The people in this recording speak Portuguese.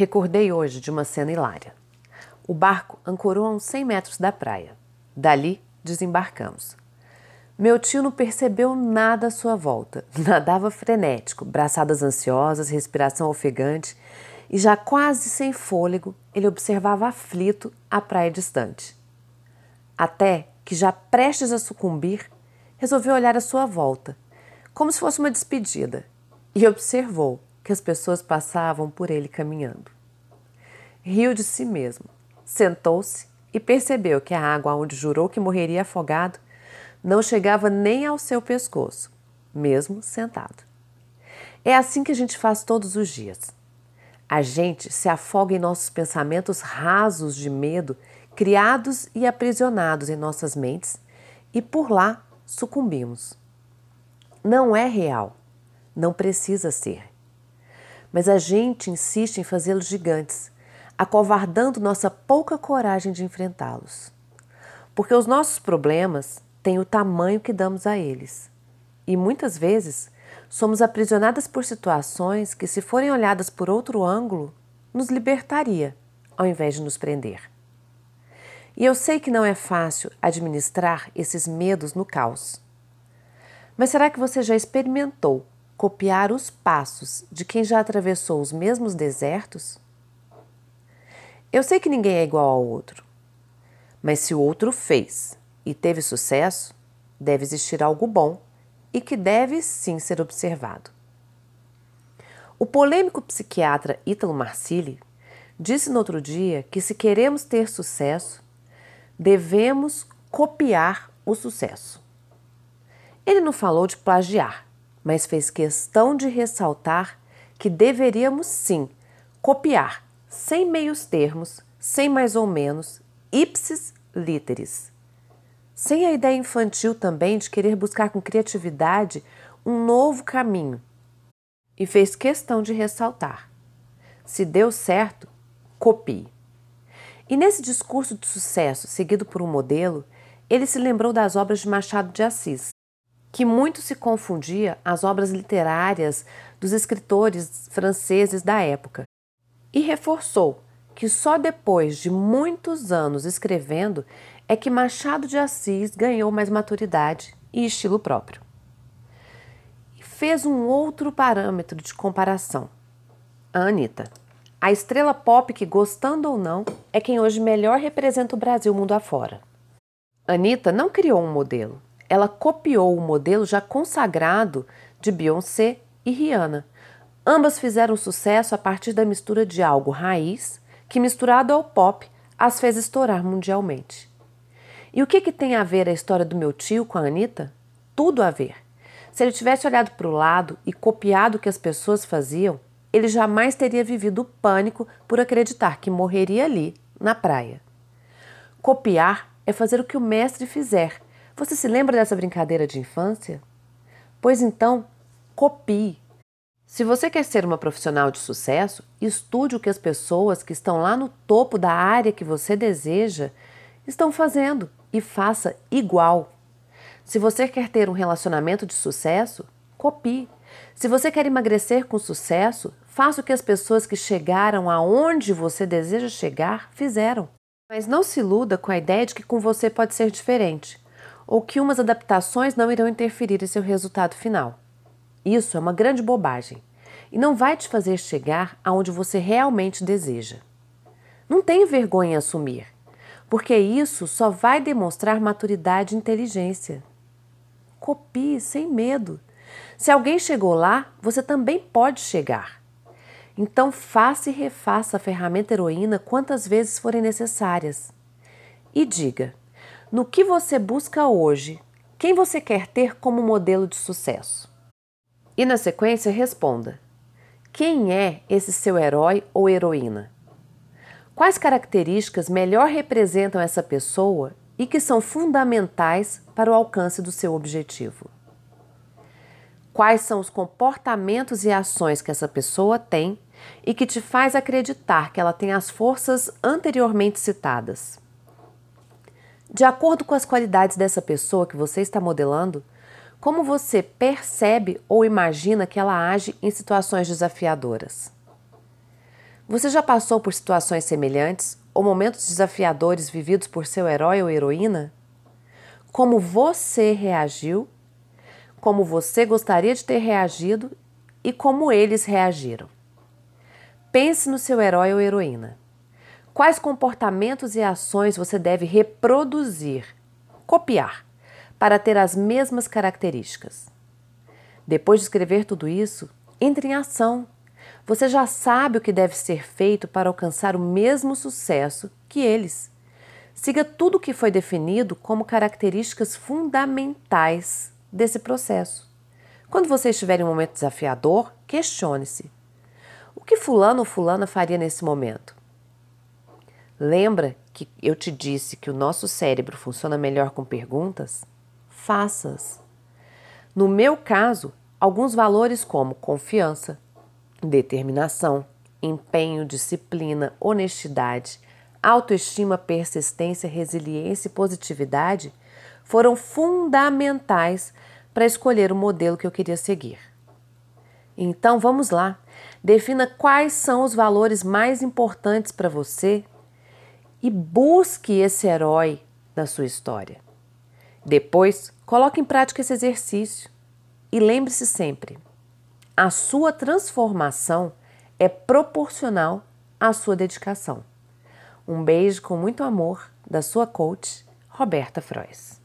Recordei hoje de uma cena hilária. O barco ancorou a uns 100 metros da praia. Dali, desembarcamos. Meu tio não percebeu nada à sua volta. Nadava frenético, braçadas ansiosas, respiração ofegante, e já quase sem fôlego, ele observava aflito a praia distante. Até que, já prestes a sucumbir, resolveu olhar à sua volta, como se fosse uma despedida, e observou que as pessoas passavam por ele caminhando. Riu de si mesmo, sentou-se e percebeu que a água onde jurou que morreria afogado não chegava nem ao seu pescoço, mesmo sentado. É assim que a gente faz todos os dias. A gente se afoga em nossos pensamentos rasos de medo, criados e aprisionados em nossas mentes, e por lá sucumbimos. Não é real, não precisa ser mas a gente insiste em fazê-los gigantes, acovardando nossa pouca coragem de enfrentá-los. Porque os nossos problemas têm o tamanho que damos a eles. E muitas vezes somos aprisionadas por situações que, se forem olhadas por outro ângulo, nos libertaria, ao invés de nos prender. E eu sei que não é fácil administrar esses medos no caos. Mas será que você já experimentou copiar os passos de quem já atravessou os mesmos desertos? Eu sei que ninguém é igual ao outro, mas se o outro fez e teve sucesso, deve existir algo bom e que deve sim ser observado. O polêmico psiquiatra Ítalo Marcilli disse no outro dia que se queremos ter sucesso, devemos copiar o sucesso. Ele não falou de plagiar, mas fez questão de ressaltar que deveríamos sim copiar, sem meios termos, sem mais ou menos, ipsis literis. Sem a ideia infantil também de querer buscar com criatividade um novo caminho. E fez questão de ressaltar: se deu certo, copie. E nesse discurso de sucesso, seguido por um modelo, ele se lembrou das obras de Machado de Assis, que muito se confundia as obras literárias dos escritores franceses da época, e reforçou que só depois de muitos anos escrevendo é que Machado de Assis ganhou mais maturidade e estilo próprio. E fez um outro parâmetro de comparação. A Anitta, a estrela pop que, gostando ou não, é quem hoje melhor representa o Brasil mundo afora. Anitta não criou um modelo, ela copiou o modelo já consagrado de Beyoncé e Rihanna. Ambas fizeram sucesso a partir da mistura de algo raiz, que misturado ao pop as fez estourar mundialmente. E o que, que tem a ver a história do meu tio com a Anitta? Tudo a ver. Se ele tivesse olhado para o lado e copiado o que as pessoas faziam, ele jamais teria vivido o pânico por acreditar que morreria ali, na praia. Copiar é fazer o que o mestre fizer, você se lembra dessa brincadeira de infância? Pois então, copie. Se você quer ser uma profissional de sucesso, estude o que as pessoas que estão lá no topo da área que você deseja estão fazendo e faça igual. Se você quer ter um relacionamento de sucesso, copie. Se você quer emagrecer com sucesso, faça o que as pessoas que chegaram aonde você deseja chegar fizeram. Mas não se iluda com a ideia de que com você pode ser diferente ou que umas adaptações não irão interferir em seu resultado final. Isso é uma grande bobagem e não vai te fazer chegar aonde você realmente deseja. Não tenha vergonha em assumir, porque isso só vai demonstrar maturidade e inteligência. Copie sem medo. Se alguém chegou lá, você também pode chegar. Então faça e refaça a ferramenta heroína quantas vezes forem necessárias. E diga: no que você busca hoje? Quem você quer ter como modelo de sucesso? E na sequência responda: Quem é esse seu herói ou heroína? Quais características melhor representam essa pessoa e que são fundamentais para o alcance do seu objetivo? Quais são os comportamentos e ações que essa pessoa tem e que te faz acreditar que ela tem as forças anteriormente citadas? De acordo com as qualidades dessa pessoa que você está modelando, como você percebe ou imagina que ela age em situações desafiadoras? Você já passou por situações semelhantes ou momentos desafiadores vividos por seu herói ou heroína? Como você reagiu, como você gostaria de ter reagido e como eles reagiram. Pense no seu herói ou heroína. Quais comportamentos e ações você deve reproduzir, copiar, para ter as mesmas características? Depois de escrever tudo isso, entre em ação você já sabe o que deve ser feito para alcançar o mesmo sucesso que eles. Siga tudo o que foi definido como características fundamentais desse processo. Quando você estiver em um momento desafiador, questione-se: o que Fulano ou Fulana faria nesse momento? Lembra que eu te disse que o nosso cérebro funciona melhor com perguntas? Faças. No meu caso, alguns valores como confiança, determinação, empenho, disciplina, honestidade, autoestima, persistência, resiliência e positividade foram fundamentais para escolher o modelo que eu queria seguir. Então vamos lá, defina quais são os valores mais importantes para você e busque esse herói na sua história. Depois, coloque em prática esse exercício e lembre-se sempre: a sua transformação é proporcional à sua dedicação. Um beijo com muito amor da sua coach, Roberta Frois.